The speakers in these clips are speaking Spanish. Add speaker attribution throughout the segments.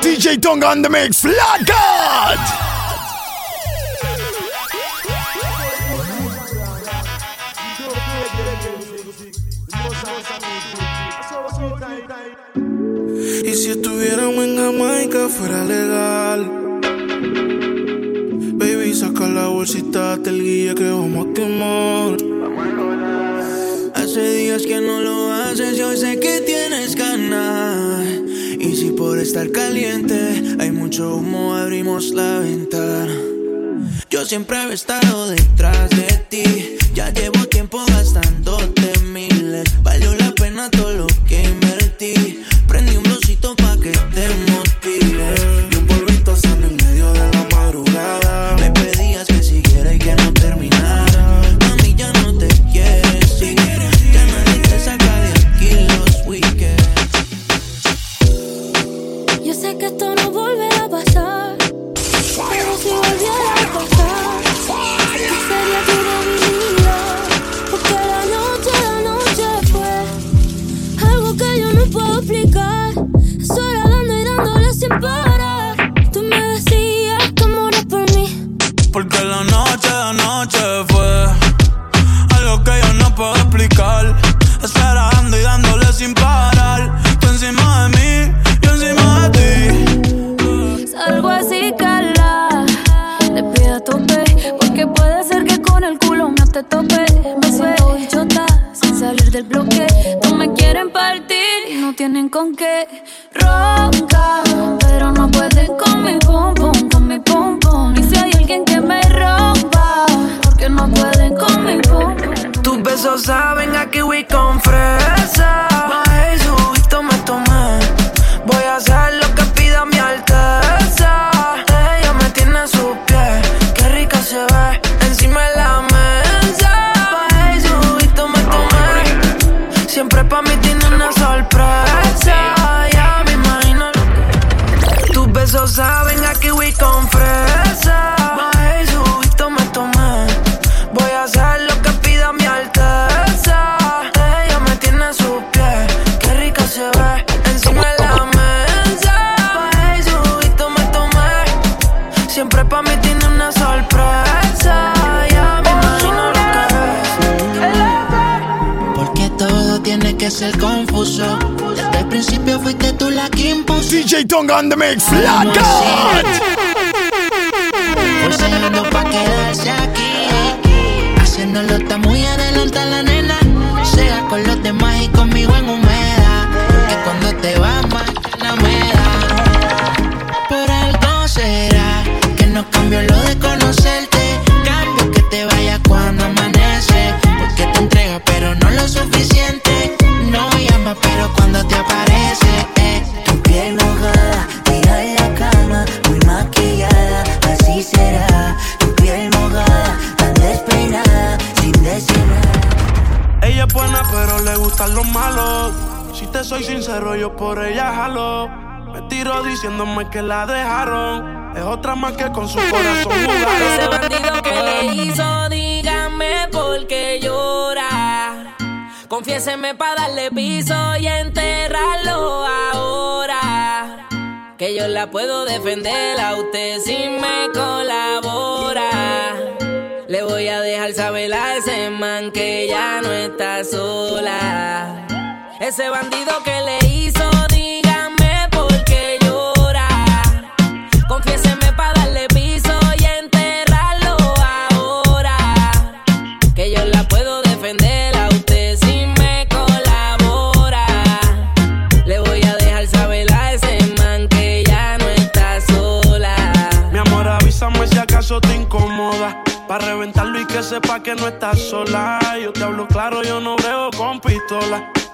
Speaker 1: DJ Tonga on the mix, God!
Speaker 2: Y si estuviéramos en Jamaica fuera legal. Baby, saca la bolsita del guía que vamos a quemar.
Speaker 3: Hace días que no lo haces, yo sé que Y si por estar caliente hay mucho humo, abrimos la ventana. Yo siempre he estado detrás de ti. Ya llevo tiempo gastándote
Speaker 1: get Tonga on the mix, Lord God!
Speaker 2: Soy sincero, yo por ella jalo. Me tiro diciéndome que la dejaron. Es otra más que con su corazón
Speaker 4: Ese bandido que le hizo, dígame por qué llora. Confiéseme para darle piso y enterrarlo ahora. Que yo la puedo defender a usted si me colabora. Le voy a dejar saber a ese man que ya no está sola. Ese bandido que le hizo, dígame por qué llora. Confiéseme para darle piso y enterrarlo ahora. Que yo la puedo defender a usted si me colabora. Le voy a dejar saber a ese man que ya no está sola.
Speaker 2: Mi amor, avísame si acaso te incomoda. Para reventarlo y que sepa que no estás sola. Yo te hablo claro, yo no veo con pistola.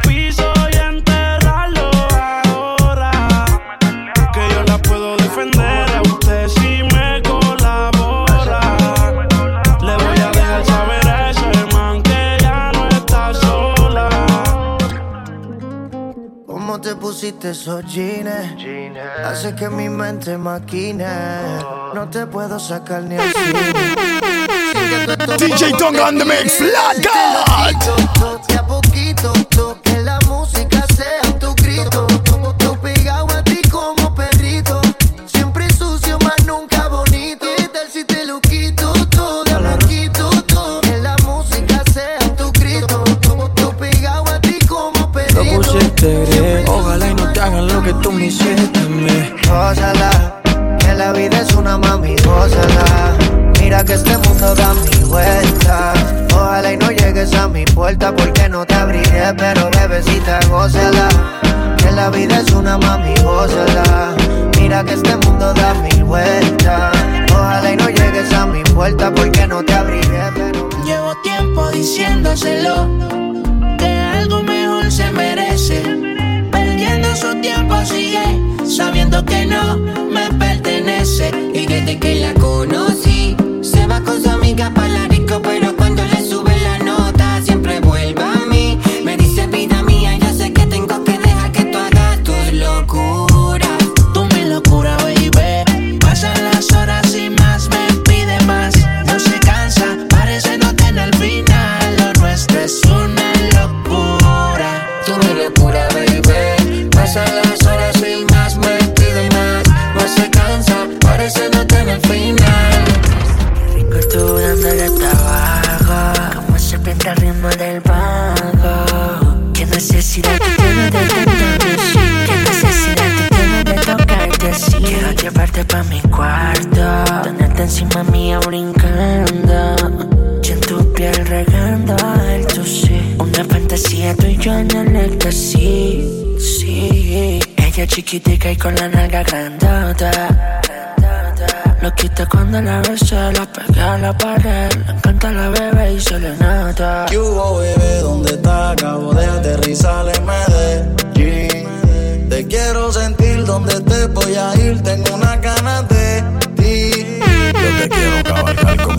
Speaker 2: Piso
Speaker 5: y enterrarlo ahora. Que yo la puedo defender a
Speaker 6: usted si me
Speaker 5: colabora. Le voy a dejar saber ese man que ya no está sola. ¿Cómo te pusiste
Speaker 1: esos jeans? Hace que mi mente maquine. No
Speaker 7: te puedo sacar ni así. DJ Tonga en el mix. La música Ella chiquitica y con la nalga grandota lo quita cuando la besé, la pegué a la pared. Le encanta la bebé y se le nota.
Speaker 6: ¿Qué hubo, bebé? ¿Dónde está? Acabo de aterrizar en Medellín. Te quiero sentir donde te voy a ir. Tengo una ganas de ti.
Speaker 8: Yo te quiero cabalgar Yoki.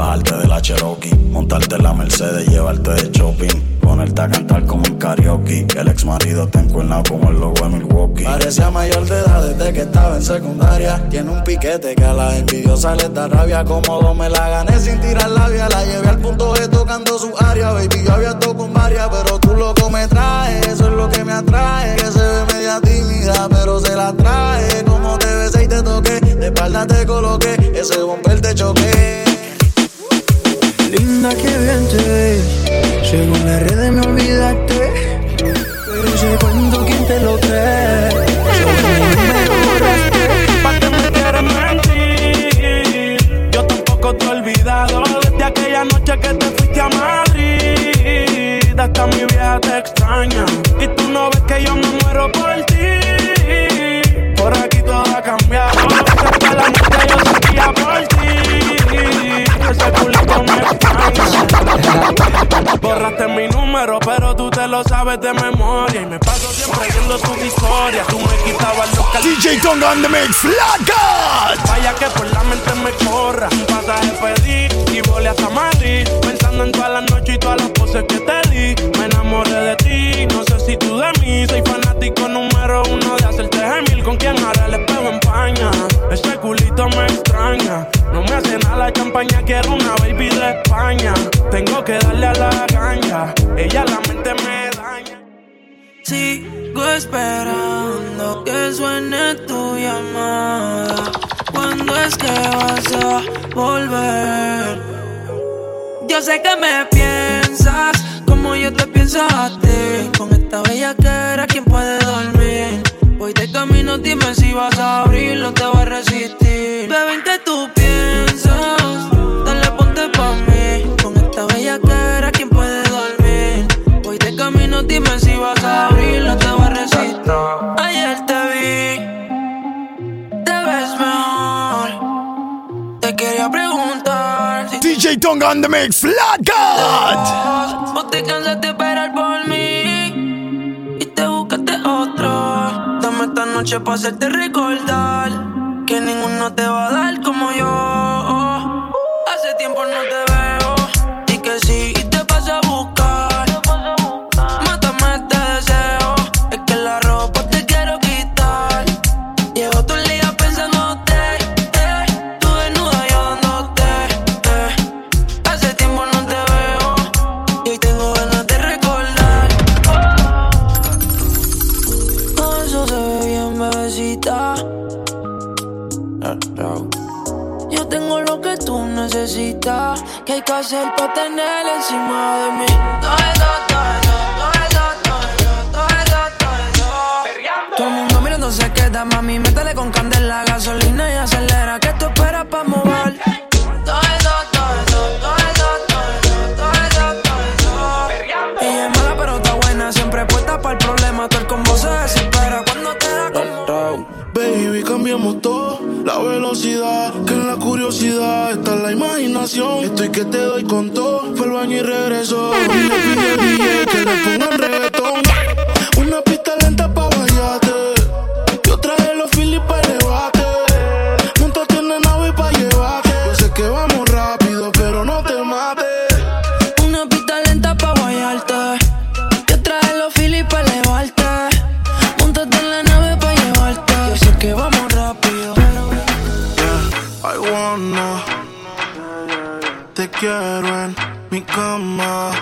Speaker 8: Bajarte de la Cherokee, montarte en la Mercedes, llevarte de shopping. Ponerte a cantar como un karaoke. El ex marido te encuentra como el logo de Milwaukee.
Speaker 6: Parecía mayor de edad desde que estaba en secundaria. Tiene un piquete que a las envidiosas les da rabia. Cómodo me la gané sin tirar labia. La llevé al punto G tocando su área. Baby, yo había tocado con varias, pero tú loco me traes. Eso es lo que me atrae. Que se ve media tímida, pero se la trae. Como te besé y te toqué. De espalda te coloqué. Ese bomber te choqué.
Speaker 9: Las redes me olvidaste. Pero ese cuento, ¿quién te lo cree? Sobre mí me borraste.
Speaker 2: ¿Pa' qué me quieres mentir? Yo tampoco te he olvidado desde aquella noche que te fuiste a Madrid. Hasta mi vieja te extraña lo sabes de memoria. Y me paso siempre viendo tus historias. Tú me quitabas los cal-
Speaker 8: DJ Tonga on the mix, God.
Speaker 2: Vaya que por la mente me corra. Un pasaje pedí y volé hasta Madrid. Pensando en todas las noches y todas las poses que te di. Me enamoré de ti, no sé si tú de mí. Soy fanático número uno de hacerte gemil. Con quien ahora el espejo empaña. Ese culito me extraña. No me hace nada la champaña, quiero una baby de España. Tengo que darle a la ganja. Ella la mente me.
Speaker 1: Sigo esperando que suene tu llamada. ¿Cuándo es que vas a volver? Yo sé que me piensas como yo te pienso a ti. Con esta bella que era quien puede dormir. Voy de camino, dime si vas a abrir, no te voy a resistir. Bebé, Ayer te vi, te ves mejor. Te quería preguntar si
Speaker 8: DJ Tonga on the mix, Flat God.
Speaker 1: Vos te cansaste de esperar por mí y te buscaste otro. Dame esta noche para hacerte recordar que ninguno te va a dar como yo.
Speaker 2: Estoy que te doy con todo, fue al baño y regresó. Y le pide
Speaker 1: que
Speaker 2: cama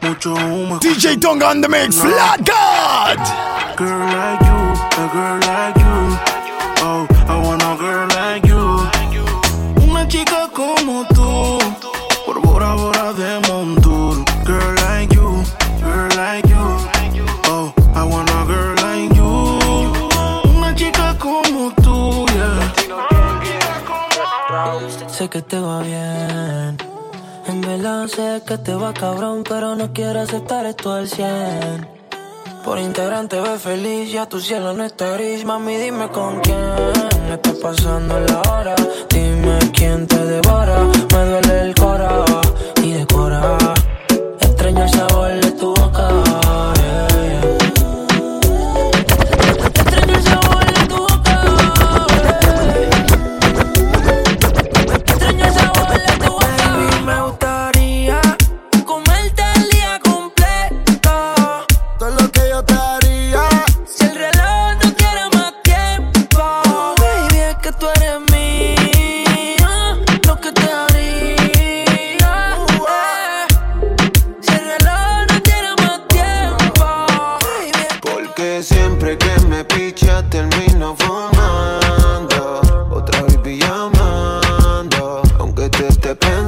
Speaker 2: Mucho humo
Speaker 10: DJ Tonga on the mix, Flat God.
Speaker 2: Girl like you, a girl like you. Oh, I want a girl like you. Una chica como tú Por Bora Bora de Montour. Girl like you, girl like you. Oh, I want a girl like you. Una chica como tú, yeah.
Speaker 1: Sé que te va bien. Verdad sé que te va cabrón, pero no quiero aceptar esto al 100. Por integrante ve feliz, ya tu cielo no está gris. Mami, dime con quién está pasando la hora. Dime quién te devora. Me duele el cora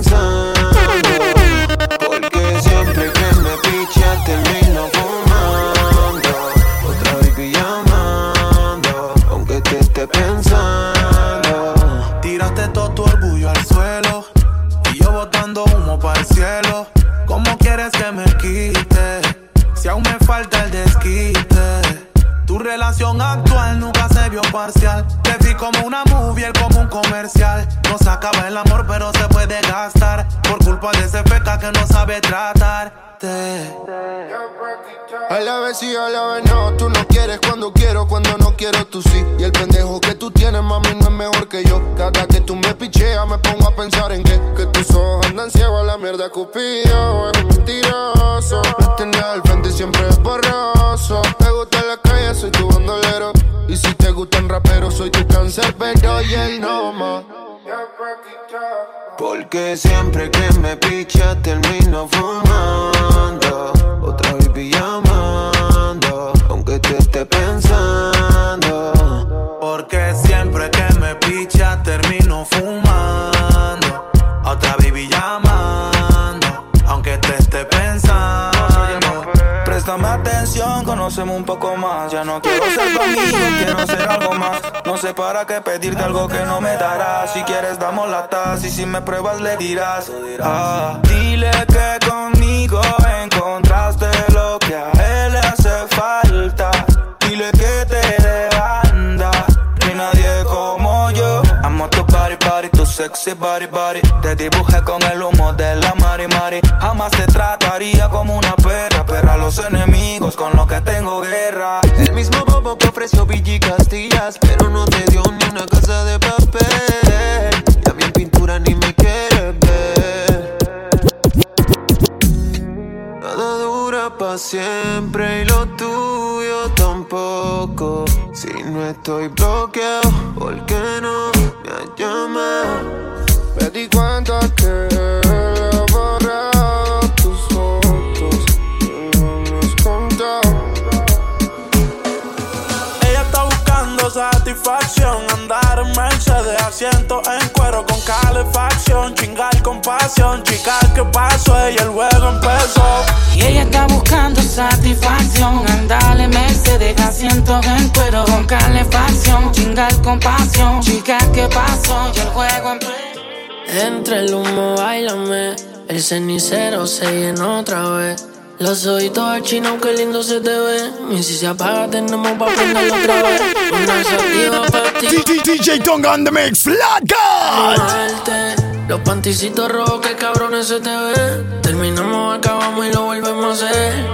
Speaker 11: esté pensando que,
Speaker 12: tus ojos andan ciegos a la mierda, Cupido. Es mentiroso. Me al frente siempre es borroso. Me gusta la calle, soy tu bandolero. Y si te gustan raperos, soy tu cáncer, pero y él no más.
Speaker 11: Porque siempre que me picha termino fumando
Speaker 9: conocemos un poco más. Ya no quiero ser amigo, quiero ser algo más. No sé para qué pedirte algo que no me darás. Si quieres, damos la taza y si me pruebas, le dirás. Ah, dile que conmigo sexy body, body. Te dibujé con el humo de la mari, mari. Jamás te trataría como una perra, pero a los enemigos con los que tengo guerra.
Speaker 11: El mismo bobo que ofreció Villa y Castillas Pero no te dio ni una casa de papel Ya mi pintura ni me quieres ver Nada dura pa' siempre y lo tuyo tampoco Si no estoy bloqueado, ¿por qué no
Speaker 2: pasión. Chica, ¿qué pasó? Y el juego empezó.
Speaker 13: Y ella está buscando satisfacción. Andale, Mercedes, asiento en cuero con calefacción. Chingar con pasión. Chica, ¿qué pasó? Y el juego empezó.
Speaker 1: Entre el humo, bailame. El cenicero se llenó otra vez. Los ojitos al chino, qué lindo se te ve. Y si se apaga, tenemos pa' prenderlo otra vez. Una sativa para ti.
Speaker 10: DJ Tonga on the mix, Flat God.
Speaker 1: Los panticitos rojos, qué cabrones se te ven. Terminamos, acabamos y lo volvemos a hacer.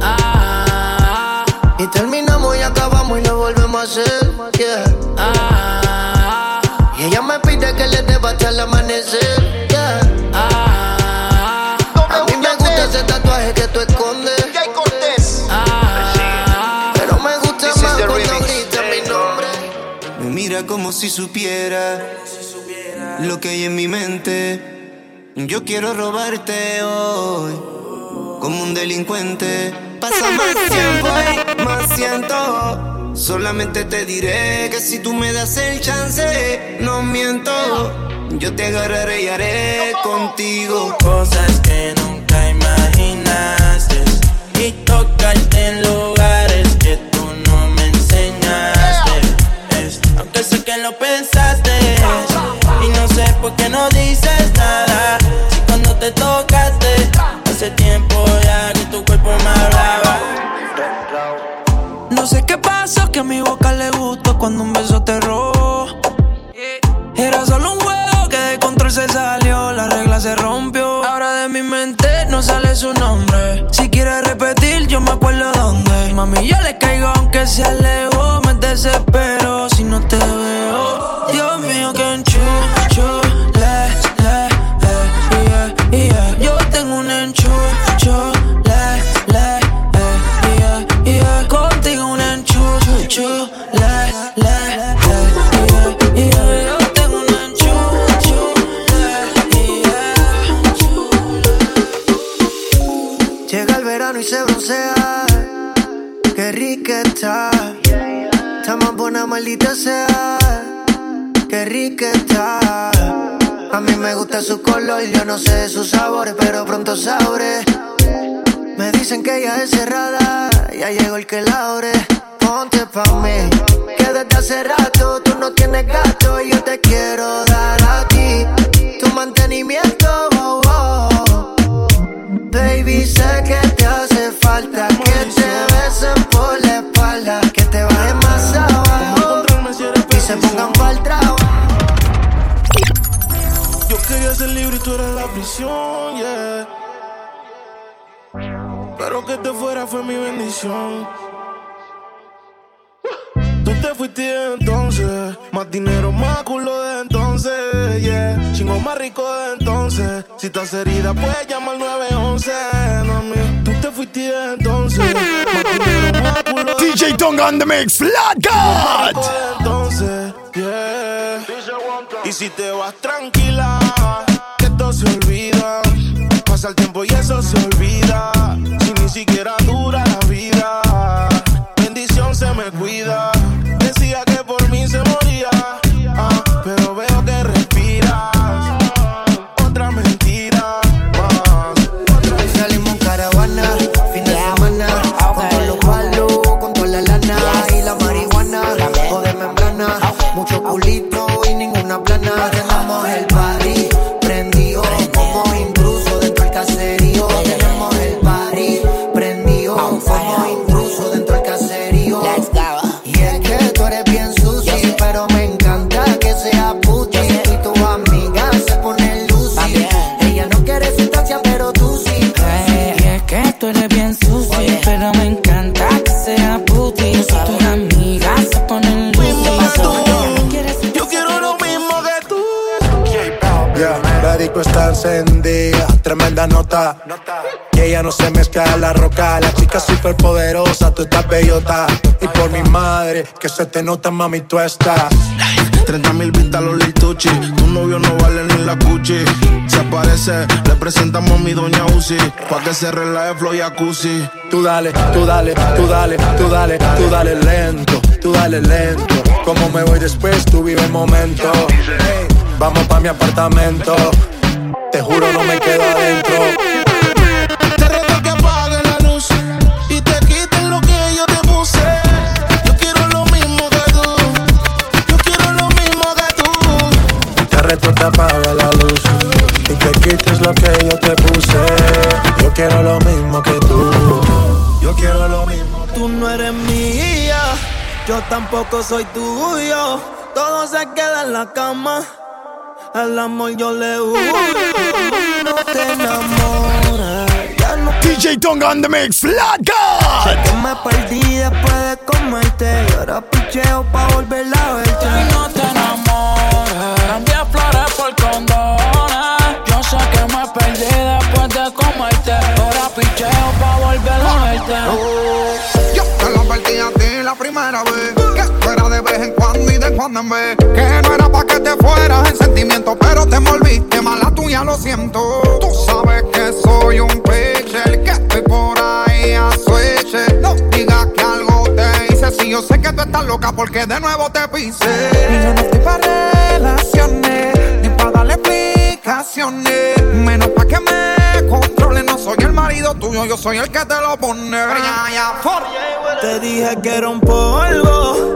Speaker 1: Ah,
Speaker 5: Y terminamos y acabamos y lo volvemos a hacer. Yeah.
Speaker 1: ah,
Speaker 5: Y ella me pide que le deba hasta el amanecer. Yeah.
Speaker 1: ah,
Speaker 5: A mí me gusta ese tatuaje que tú escondes.
Speaker 1: ah.
Speaker 5: Pero me gusta más cuando grita mi nombre.
Speaker 14: Me mira como si supiera lo que hay en mi mente. Yo quiero robarte hoy como un delincuente. Pasa más tiempo y más siento. Solamente te diré que si tú me das el chance, no miento. Yo te agarraré y haré contigo.
Speaker 2: Cosas que nunca imaginaste. Y tocarte en lugares que tú no me enseñaste. Aunque sé que lo pensaste. Y no sé por qué no dices nada. Si cuando te tocaste, hace tiempo ya que tu cuerpo me hablaba.
Speaker 1: No sé qué pasó, que a mi boca le gustó cuando un beso te robó. Era solo un juego que de control se salió, la regla se rompió. Ahora de mi mente no sale su nombre. Si quieres repetir, yo me acuerdo dónde. Mami, yo le caigo aunque se alejó. Me desespero
Speaker 5: su color, yo no sé de sus sabores, pero pronto sabré. Me dicen que ella es cerrada, ya llegó el que la ore. Ponte pa' mí, que desde hace rato tú no tienes gato y yo te quiero dar a ti. Tu mantenimiento, oh, oh. Baby, sé que te hace falta que te besen por la espalda, que te bajen más abajo y se pongan pa'l trabajo.
Speaker 2: Ser libre y tú eras la prisión, yeah. Pero que te fuera fue mi bendición. Tú te fuiste entonces, más dinero, más culo de entonces, yeah. Chingo más rico de entonces. Si estás herida, puedes llamar al 911, mami. Tú te fuiste entonces, más dinero, más culo de
Speaker 10: DJ Tonga on the mix, Flat God.
Speaker 2: entonces, yeah. Y si te vas tranquila, El tiempo y eso se
Speaker 15: super poderosa, tú estás bellota. Y por mi madre, que se te nota, mami, tú estás.
Speaker 16: 30 mil vistas los Lil Tucci Tu novio no vale ni la cuchi Se aparece, le presentamos a mi doña Uzi Pa' que se relaje flow jacuzzi
Speaker 15: Tú dale, tú dale, tú dale, tú dale, tú dale lento, tú dale lento. Como me voy después, tú vive el momento. Hey, vamos pa' mi apartamento. Te juro no me quedo adentro.
Speaker 16: Lo que yo te puse. Yo quiero lo mismo que tú. Yo quiero lo mismo. Tú
Speaker 17: no eres mía, yo tampoco soy tuyo. Todo se queda en la cama. Al amor yo le huyo. No te enamores. Ya no
Speaker 10: DJ Tonga on the mix, Flat God.
Speaker 17: Sé que me perdí después de comerte. Y ahora picheo pa' volver a verte.
Speaker 13: Que
Speaker 18: no era pa' que te fueras en sentimiento Pero te envolviste mala tuya, lo siento. Tú sabes que soy un pitcher Que estoy por ahí a switch No digas que algo te hice Si yo sé que tú estás loca porque de nuevo te pise. Y yo no estoy pa' relaciones Ni pa' darle explicaciones. Menos pa' que me controle No soy el marido tuyo, yo soy el que te lo pone.
Speaker 17: Te dije que era un polvo,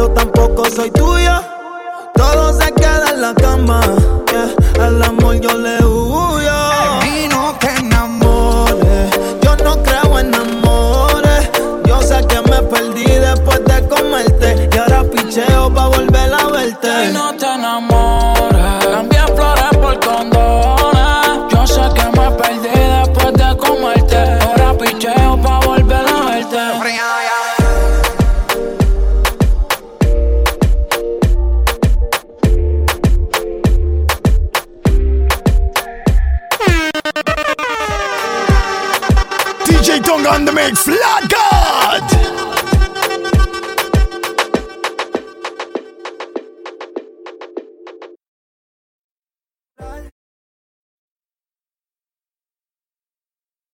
Speaker 17: Yo tampoco soy tuya. Todo se queda en la cama. yeah. Al amor yo le huyo.